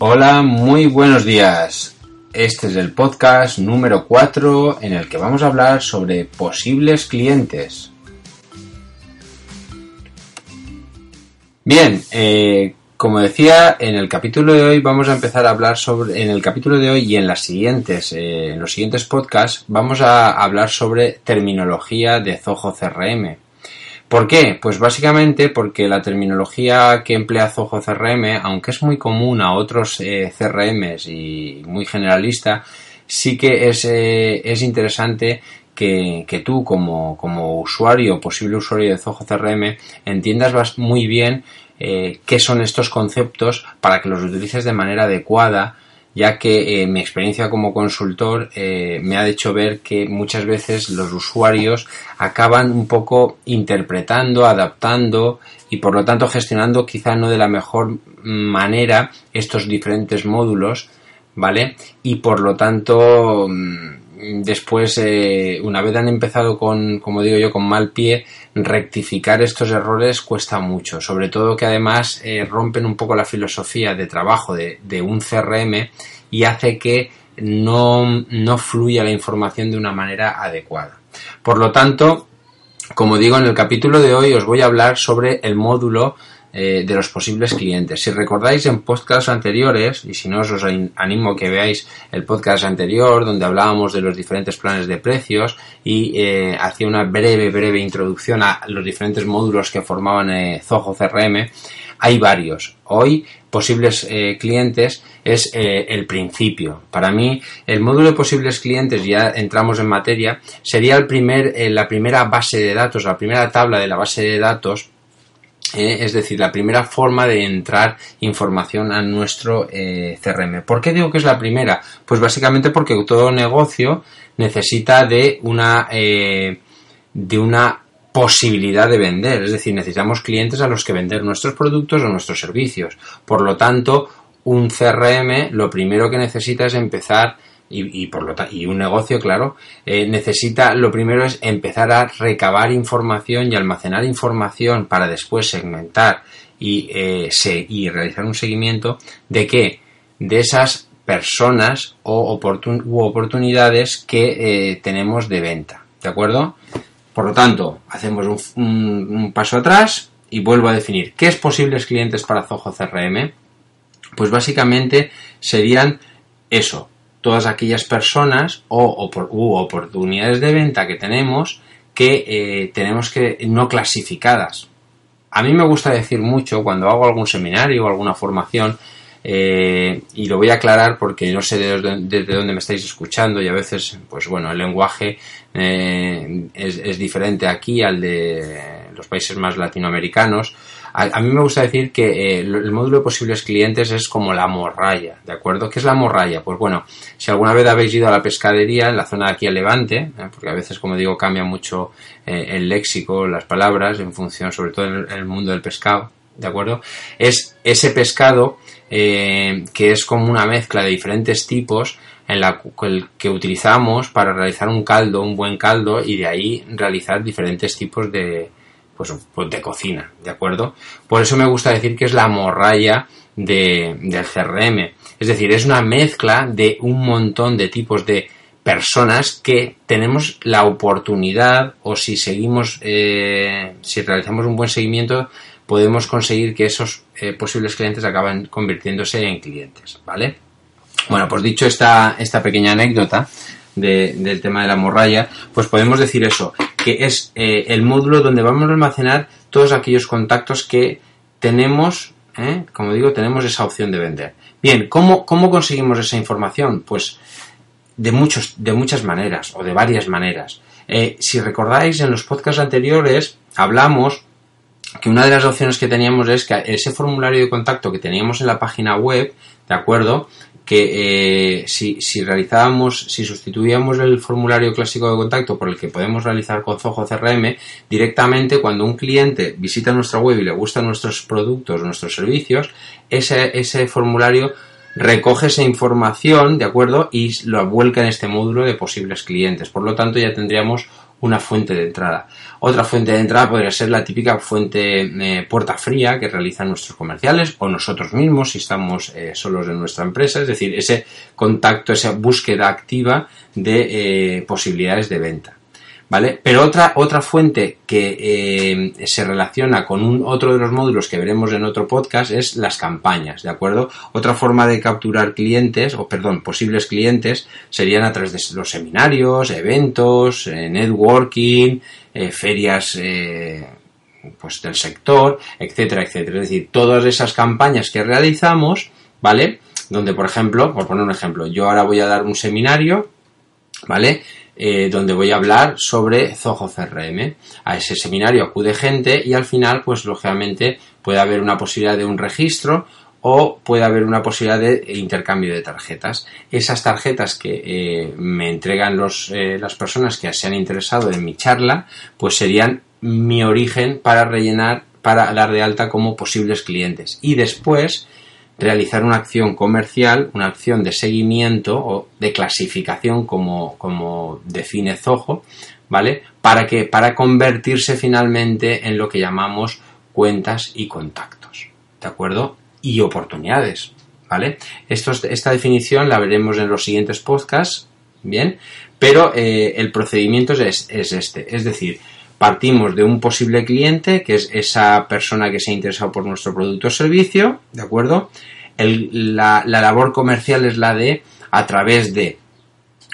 Hola, muy buenos días. Este es el podcast número 4 en el que vamos a hablar sobre posibles clientes. Bien, eh, como decía, en el capítulo de hoy vamos a empezar a hablar sobre, en el capítulo de hoy y en las siguientes, eh, en los siguientes podcasts, vamos a hablar sobre terminología de Zoho CRM. ¿Por qué? Pues básicamente porque la terminología que emplea Zoho CRM, aunque es muy común a otros eh, CRMs y muy generalista, sí que es, eh, es interesante que, que, tú como, como usuario, posible usuario de Zoho CRM, entiendas muy bien eh, qué son estos conceptos para que los utilices de manera adecuada ya que eh, mi experiencia como consultor eh, me ha hecho ver que muchas veces los usuarios acaban un poco interpretando, adaptando y por lo tanto gestionando quizá no de la mejor manera estos diferentes módulos, ¿vale? Y por lo tanto mm, después, eh, una vez han empezado con, como digo yo, con mal pie, rectificar estos errores cuesta mucho. Sobre todo que además eh, rompen un poco la filosofía de trabajo de, de un CRM y hace que no, no fluya la información de una manera adecuada. Por lo tanto, como digo, en el capítulo de hoy os voy a hablar sobre el módulo eh, de los posibles clientes. Si recordáis en podcasts anteriores, y si no os animo a que veáis el podcast anterior donde hablábamos de los diferentes planes de precios y eh, hacía una breve, breve introducción a los diferentes módulos que formaban eh, Zoho CRM, hay varios. Hoy, posibles eh, clientes es el principio. Para mí, el módulo de posibles clientes, ya entramos en materia, sería el primer, la primera base de datos, la primera tabla de la base de datos eh, es decir, la primera forma de entrar información a nuestro eh, CRM. ¿Por qué digo que es la primera? Pues básicamente porque todo negocio necesita de una, eh, de una posibilidad de vender, es decir, necesitamos clientes a los que vender nuestros productos o nuestros servicios. Por lo tanto, un CRM lo primero que necesita es empezar y, por lo y un negocio, claro, eh, necesita, lo primero es empezar a recabar información y almacenar información para después segmentar y, eh, se, y realizar un seguimiento de qué? De esas personas o u oportunidades que eh, tenemos de venta, ¿de acuerdo? Por lo tanto, hacemos un paso atrás y vuelvo a definir qué es posibles clientes para Zoho CRM. Pues básicamente serían eso, todas aquellas personas o, u oportunidades de venta que tenemos que eh, tenemos que no clasificadas. A mí me gusta decir mucho cuando hago algún seminario o alguna formación eh, y lo voy a aclarar porque no sé desde, dónde me estáis escuchando y a veces, pues bueno, el lenguaje eh, es, diferente aquí al de los países más latinoamericanos. A, mí me gusta decir que eh, el módulo de posibles clientes es como la morralla, ¿de acuerdo? ¿Qué es la morralla? Pues bueno, si alguna vez habéis ido a la pescadería en la zona de aquí a Levante, ¿eh? porque a veces, como digo, cambia mucho eh, el léxico, las palabras, en función, sobre todo en el mundo del pescado, ¿de acuerdo? Es ese pescado eh, que es como una mezcla de diferentes tipos en la que utilizamos para realizar un caldo, un buen caldo, y de ahí realizar diferentes tipos de, pues, pues de cocina, ¿de acuerdo? Por eso me gusta decir que es la morralla de, del CRM. Es decir, es una mezcla de un montón de tipos de personas que tenemos la oportunidad o si seguimos, eh, si realizamos un buen seguimiento, podemos conseguir que esos eh, posibles clientes acaben convirtiéndose en clientes, ¿vale? Bueno, pues dicho esta, esta pequeña anécdota de, del tema de la morralla, pues podemos decir eso, que es eh, el módulo donde vamos a almacenar todos aquellos contactos que tenemos, ¿eh? como digo, tenemos esa opción de vender. Bien, ¿cómo, ¿cómo conseguimos esa información? Pues de, muchos, de muchas maneras o de varias maneras. Eh, si recordáis, en los podcasts anteriores hablamos una de las opciones que teníamos es que ese formulario de contacto que teníamos en la página web, ¿de acuerdo? Que eh, si, si, realizábamos, si sustituíamos el formulario clásico de contacto por el que podemos realizar con Zoho CRM, directamente cuando un cliente visita nuestra web y le gustan nuestros productos, nuestros servicios, ese, ese formulario recoge esa información, ¿de acuerdo? Y lo vuelca en este módulo de posibles clientes. Por lo tanto, ya tendríamos una fuente de entrada. Otra fuente de entrada podría ser la típica fuente eh, puerta fría que realizan nuestros comerciales o nosotros mismos si estamos eh, solos en nuestra empresa, es decir, ese contacto, esa búsqueda activa de eh, posibilidades de venta. ¿Vale? Pero otra, otra fuente que eh, se relaciona con un, otro de los módulos que veremos en otro podcast es las campañas, ¿de acuerdo? Otra forma de capturar clientes, o perdón, posibles clientes, serían a través de los seminarios, eventos, eh, networking, eh, ferias pues del sector, etcétera, etcétera. Es decir, todas esas campañas que realizamos, ¿vale? Donde, por ejemplo, por poner un ejemplo, yo ahora voy a dar un seminario, ¿vale? Eh, donde voy a hablar sobre Zoho CRM. A ese seminario acude gente y al final, pues lógicamente puede haber una posibilidad de un registro o puede haber una posibilidad de intercambio de tarjetas. Esas tarjetas que eh, me entregan los, eh, las personas que se han interesado en mi charla, pues serían mi origen para rellenar, para dar de alta como posibles clientes. Y después, realizar una acción comercial, una acción de seguimiento o de clasificación como, como define Zoho, ¿vale? Para que, para convertirse finalmente en lo que llamamos cuentas y contactos, ¿de acuerdo? Y oportunidades, ¿vale? Esta definición la veremos en los siguientes podcasts, ¿bien? Pero eh, el procedimiento es, es este, es decir, partimos de un posible cliente, que es esa persona que se ha interesado por nuestro producto o servicio, ¿de acuerdo? la, labor comercial es la de, a través de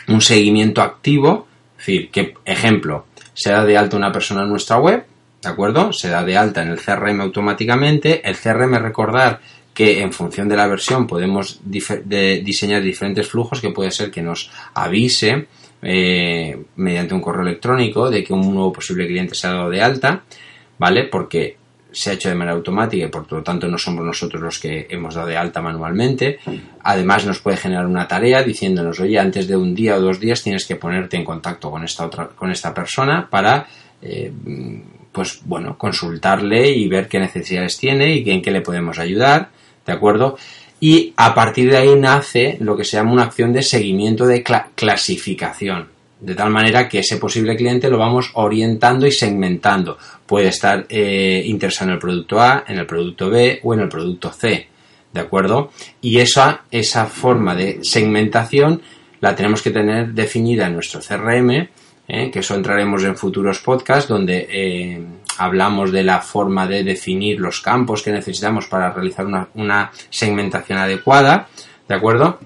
un seguimiento activo, es decir, que, ejemplo, se da de alta una persona en nuestra web, ¿de acuerdo? Se da de alta en el CRM automáticamente. El CRM recordar que en función de la versión podemos diseñar diferentes flujos que puede ser que nos avise eh, mediante un correo electrónico de que un nuevo posible cliente se ha dado de alta, ¿vale? Porque se ha hecho de manera automática y por lo tanto no somos nosotros los que hemos dado de alta manualmente. Además nos puede generar una tarea diciéndonos, oye, antes de un día o dos días tienes que ponerte en contacto con esta otra, con esta persona para eh, pues bueno, consultarle y ver qué necesidades tiene y en qué le podemos ayudar, ¿de acuerdo? Y a partir de ahí nace lo que se llama una acción de seguimiento de clasificación. De tal manera que ese posible cliente lo vamos orientando y segmentando. Puede estar eh, interesado en el producto A, en el producto B o en el producto C. ¿De acuerdo? Y esa, esa forma de segmentación la tenemos que tener definida en nuestro CRM, eh, que eso entraremos en futuros podcasts donde eh, hablamos de la forma de definir los campos que necesitamos para realizar una, segmentación adecuada, ¿de acuerdo?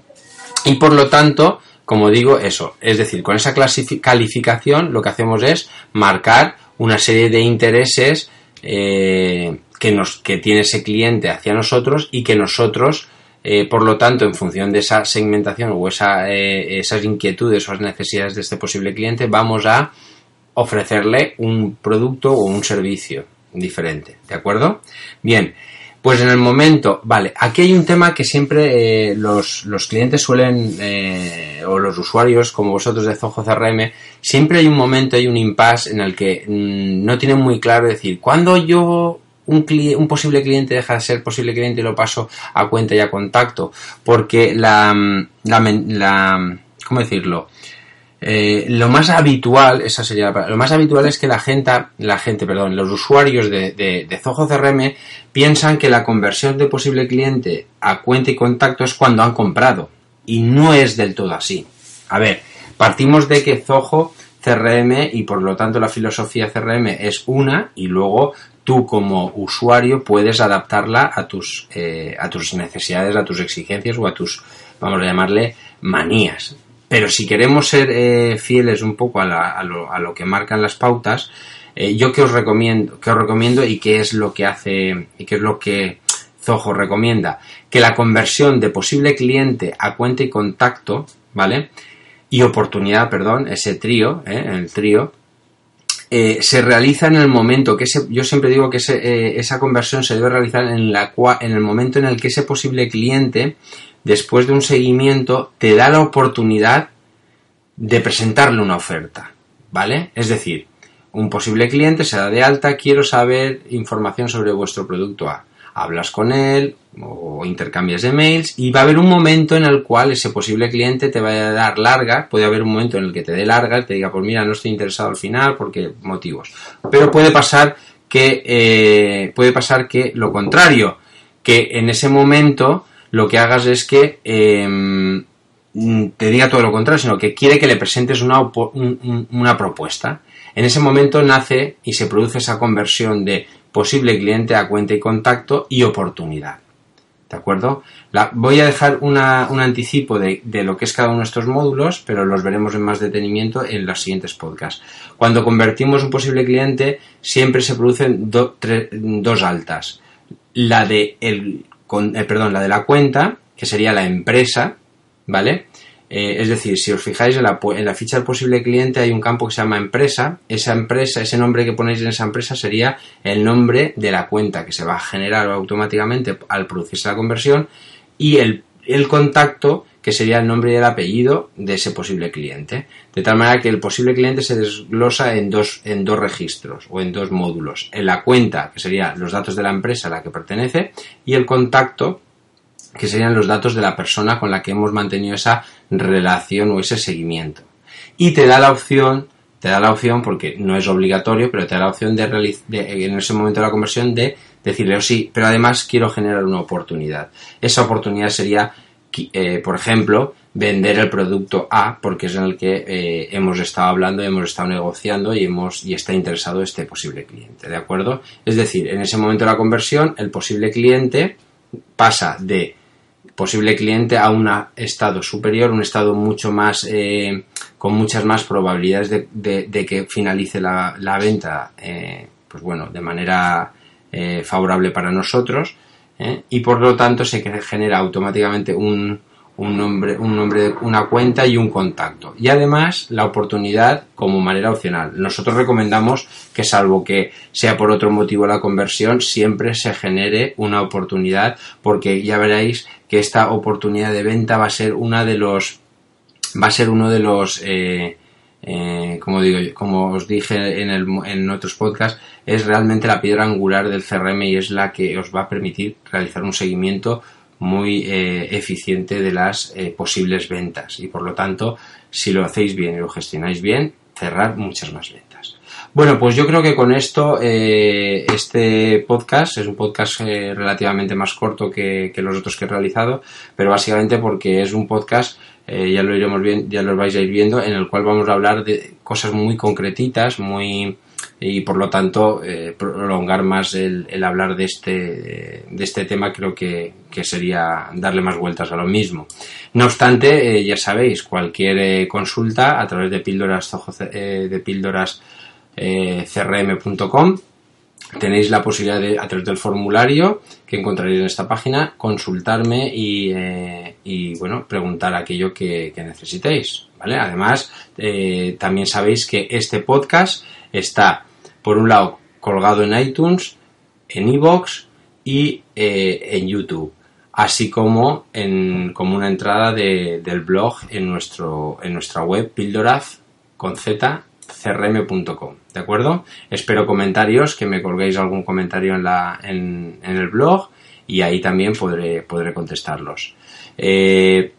Y por lo tanto, como digo, eso, es decir, con esa calificación lo que hacemos es marcar una serie de intereses eh, que, nos, que tiene ese cliente hacia nosotros y que nosotros, eh, por lo tanto, en función de esa segmentación o esa, eh, esas inquietudes o necesidades de este posible cliente, vamos a ofrecerle un producto o un servicio diferente, ¿de acuerdo? Bien, pues en el momento, vale, aquí hay un tema que siempre eh, los, clientes suelen, o los usuarios como vosotros de Zoho CRM, siempre hay un momento, hay un impasse en el que mm, no tienen muy claro decir, ¿cuándo yo un, posible cliente deja de ser posible cliente y lo paso a cuenta y a contacto? Porque la, la, la ¿cómo decirlo? Eh, lo más habitual, esa sería lo más habitual es que la gente, la gente, perdón, los usuarios de, de, Zoho CRM piensan que la conversión de posible cliente a cuenta y contacto es cuando han comprado y no es del todo así. A ver, partimos de que Zoho CRM y por lo tanto la filosofía CRM es una y luego tú como usuario puedes adaptarla a tus, eh, a tus necesidades, a tus exigencias o a tus, vamos a llamarle, manías. Pero si queremos ser eh, fieles un poco a, lo, que marcan las pautas, eh, yo que os recomiendo, que os recomiendo y qué es lo que hace y qué es lo que Zoho recomienda, que la conversión de posible cliente a cuenta y contacto, ¿vale? Y oportunidad, perdón, ese trío, el trío, se realiza en el momento que ese, yo siempre digo que esa conversión se debe realizar en, la, en el momento en el que ese posible cliente después de un seguimiento, te da la oportunidad de presentarle una oferta, ¿vale? Es decir, un posible cliente se da de alta, quiero saber información sobre vuestro producto A. hablas con él o intercambias de mails y va a haber un momento en el cual ese posible cliente te va a dar larga, puede haber un momento en el que te dé larga y te diga, pues mira, no estoy interesado al final porque motivos. Pero puede pasar que, eh, puede pasar que lo contrario, que en ese momento lo que hagas es que em, te diga todo lo contrario, sino que quiere que le presentes una, una propuesta. En ese momento nace y se produce esa conversión de posible cliente a cuenta y contacto y oportunidad. ¿De acuerdo? voy a dejar un anticipo de, lo que es cada uno de estos módulos, pero los veremos en más detenimiento en los siguientes podcasts. Cuando convertimos un posible cliente, siempre se producen dos altas. La de, el, eh, perdón, la de la cuenta, que sería la empresa, ¿vale? Eh, es decir, si os fijáis en la, en la, ficha del posible cliente hay un campo que se llama empresa. Esa empresa, ese nombre que ponéis en esa empresa sería el nombre de la cuenta que se va a generar automáticamente al producirse la conversión y el, el contacto que sería el nombre y el apellido de ese posible cliente. De tal manera que el posible cliente se desglosa en dos, en dos registros o en dos módulos. En la cuenta, que sería los datos de la empresa a la que pertenece, y el contacto, que serían los datos de la persona con la que hemos mantenido esa relación o ese seguimiento. Y te da la opción, te da la opción, porque no es obligatorio, pero te da la opción de, de en ese momento de la conversión de decirle, oh, sí, pero además quiero generar una oportunidad. Esa oportunidad sería, eh, por ejemplo, vender el producto A, porque es en el que eh, hemos estado hablando, hemos estado negociando y, hemos, y está interesado este posible cliente, ¿de acuerdo? Es decir, en ese momento de la conversión, el posible cliente pasa de posible cliente a un estado superior, un estado mucho más, eh, con muchas más probabilidades de, que finalice la, venta, eh, pues bueno, de manera eh, favorable para nosotros, y por lo tanto se genera automáticamente un, un nombre, un nombre, una cuenta y un contacto. Y además la oportunidad como manera opcional. Nosotros recomendamos que salvo que sea por otro motivo la conversión, siempre se genere una oportunidad porque ya veréis que esta oportunidad de venta va a ser una de los va a ser uno de los eh, eh, como digo como os dije en, el, en otros podcasts es realmente la piedra angular del CRM y es la que os va a permitir realizar un seguimiento muy eh, eficiente de las posibles ventas. Y por lo tanto si lo hacéis bien y lo gestionáis bien cerrar muchas más ventas. Bueno, pues yo creo que con esto eh, este podcast es un podcast eh, relativamente más corto que, los otros que he realizado, pero básicamente porque es un podcast, eh, ya lo iremos bien, ya lo vais a ir viendo, en el cual vamos a hablar de cosas muy concretitas, muy y por lo tanto prolongar más el, hablar de este de este tema creo que, sería darle más vueltas a lo mismo. No obstante, ya sabéis, cualquier consulta a través de píldoras de píldoras eh, crm.com. Tenéis la posibilidad de, a través del formulario que encontraréis en esta página, consultarme y, eh, bueno, preguntar aquello que, necesitéis. ¿vale? Además, eh, también sabéis que este podcast está, por un lado, colgado en iTunes, en iVoox y en YouTube así como en como una entrada del blog en nuestro en nuestra web píldoraz con z ¿de acuerdo? Espero comentarios, que me colguéis algún comentario en, la, en, el blog y ahí también podré, podré contestarlos. Eh,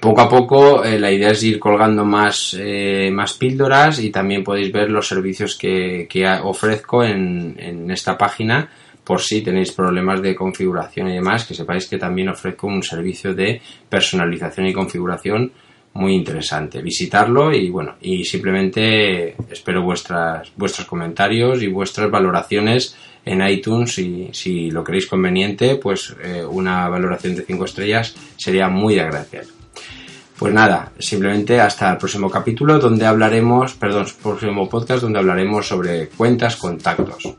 poco a poco eh, la idea es ir colgando más, eh, más píldoras y también podéis ver los servicios que, que ofrezco en, en, esta página por si tenéis problemas de configuración y demás, que sepáis que también ofrezco un servicio de personalización y configuración muy interesante. Visitarlo y bueno, y simplemente espero vuestras, vuestros comentarios y vuestras valoraciones en iTunes y si lo queréis conveniente, pues eh, una valoración de 5 estrellas sería muy agradecido. Pues nada, simplemente hasta el próximo capítulo donde hablaremos, perdón, próximo podcast donde hablaremos sobre cuentas contactos.